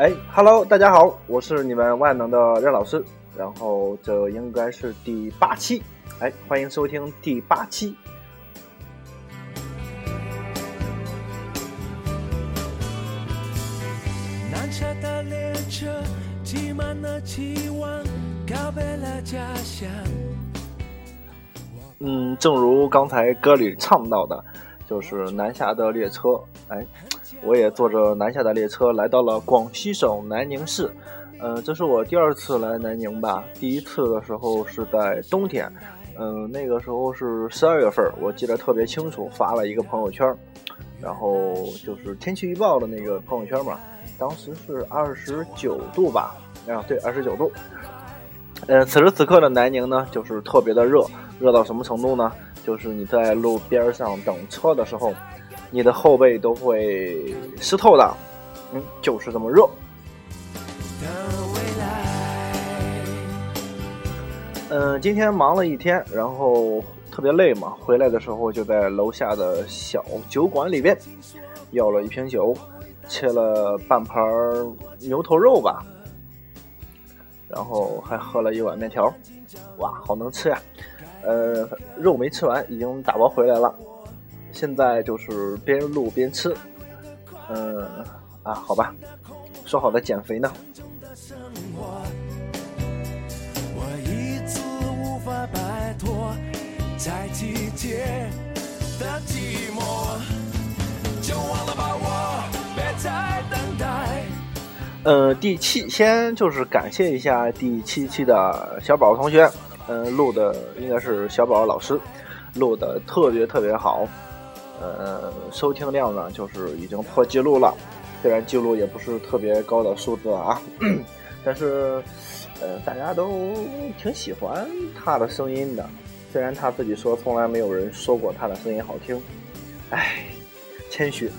哎，Hello，大家好，我是你们万能的任老师。然后这应该是第八期，哎，欢迎收听第八期。南下的列车挤满了期望，告别了家乡。嗯，正如刚才歌里唱到的，就是南下的列车，哎。我也坐着南下的列车来到了广西省南宁市，嗯，这是我第二次来南宁吧。第一次的时候是在冬天，嗯，那个时候是十二月份，我记得特别清楚，发了一个朋友圈，然后就是天气预报的那个朋友圈嘛，当时是二十九度吧，啊，对，二十九度。嗯，此时此刻的南宁呢，就是特别的热，热到什么程度呢？就是你在路边上等车的时候。你的后背都会湿透的，嗯，就是这么热。嗯，今天忙了一天，然后特别累嘛，回来的时候就在楼下的小酒馆里边要了一瓶酒，切了半盘牛头肉吧，然后还喝了一碗面条，哇，好能吃呀！呃，肉没吃完，已经打包回来了。现在就是边录边吃，嗯，啊，好吧，说好的减肥呢？嗯，第七先就是感谢一下第七期的小宝同学，嗯，录的应该是小宝老师录的特别特别好。呃，收听量呢，就是已经破记录了，虽然记录也不是特别高的数字啊，但是，呃，大家都挺喜欢他的声音的，虽然他自己说从来没有人说过他的声音好听，唉，谦虚。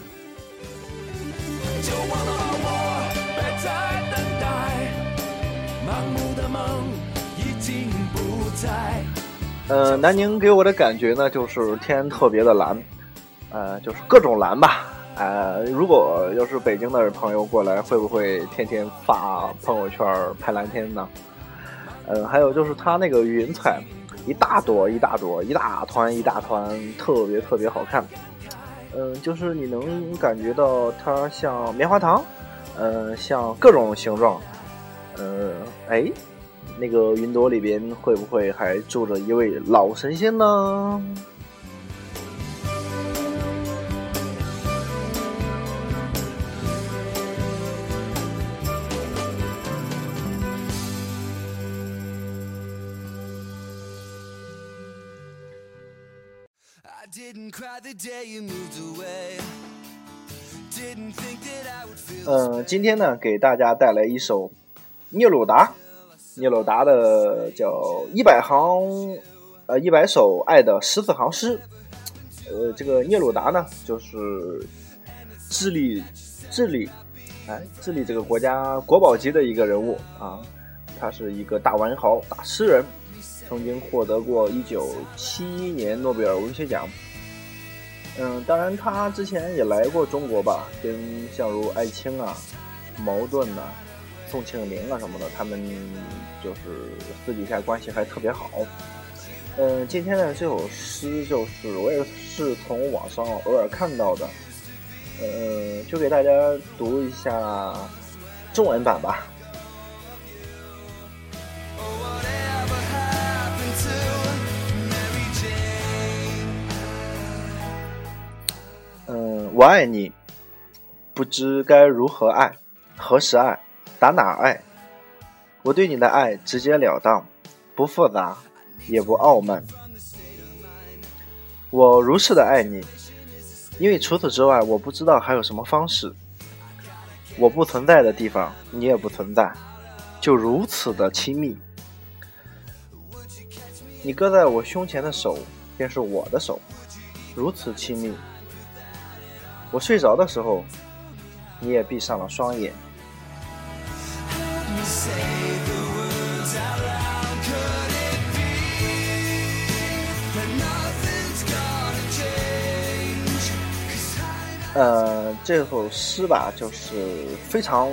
呃，南宁给我的感觉呢，就是天特别的蓝。呃，就是各种蓝吧。呃，如果要是北京的朋友过来，会不会天天发朋友圈拍蓝天呢？嗯，还有就是它那个云彩，一大朵一大朵，一大团一大团，特别特别好看。嗯，就是你能感觉到它像棉花糖，嗯，像各种形状。呃，哎，那个云朵里边会不会还住着一位老神仙呢？嗯，今天呢，给大家带来一首聂鲁达，聂鲁达的叫一百行，呃，一百首爱的十四行诗。呃，这个聂鲁达呢，就是智利，智利，哎，智利这个国家国宝级的一个人物啊，他是一个大文豪、大诗人，曾经获得过一九七一年诺贝尔文学奖。嗯，当然，他之前也来过中国吧，跟像如艾青啊、茅盾呐、宋庆龄啊什么的，他们就是私底下关系还特别好。嗯，今天的这首诗就是我也是从网上偶尔看到的，嗯，就给大家读一下中文版吧。我爱你，不知该如何爱，何时爱，打哪爱？我对你的爱直截了当，不复杂，也不傲慢。我如此的爱你，因为除此之外，我不知道还有什么方式。我不存在的地方，你也不存在，就如此的亲密。你搁在我胸前的手，便是我的手，如此亲密。我睡着的时候，你也闭上了双眼。呃，这首诗吧，就是非常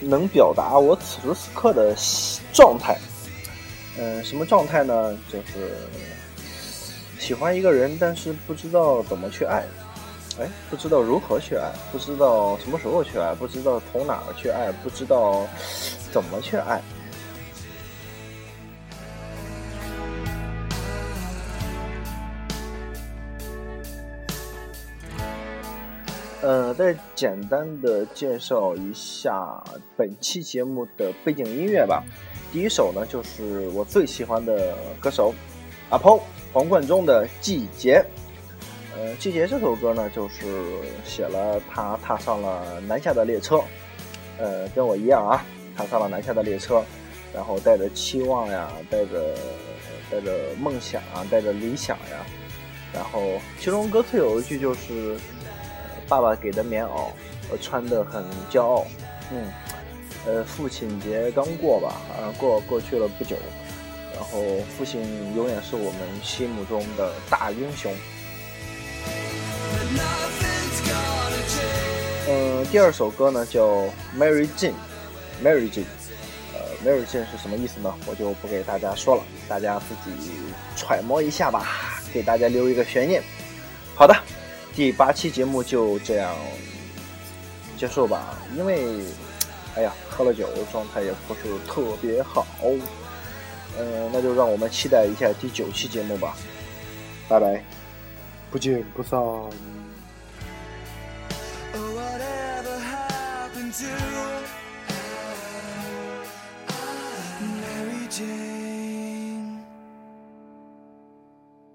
能表达我此时此刻的状态。嗯，什么状态呢？就是喜欢一个人，但是不知道怎么去爱。哎，不知道如何去爱，不知道什么时候去爱，不知道从哪儿去爱，不知道怎么去爱。呃，再简单的介绍一下本期节目的背景音乐吧。第一首呢，就是我最喜欢的歌手阿抛黄贯中的《季节》。呃，《季节》这首歌呢，就是写了他踏上了南下的列车。呃，跟我一样啊，踏上了南下的列车，然后带着期望呀，带着带着梦想啊，带着理想呀。然后其中歌词有一句就是。爸爸给的棉袄，我穿的很骄傲。嗯，呃，父亲节刚过吧，啊，过过去了不久。然后，父亲永远是我们心目中的大英雄。嗯，第二首歌呢叫《Mary Jane》，Mary Jane，呃，Mary Jane 是什么意思呢？我就不给大家说了，大家自己揣摩一下吧，给大家留一个悬念。好的。第八期节目就这样结束吧，因为，哎呀，喝了酒，状态也不是特别好。嗯，那就让我们期待一下第九期节目吧，拜拜，不见不散。Or whatever happened to Mary Jane?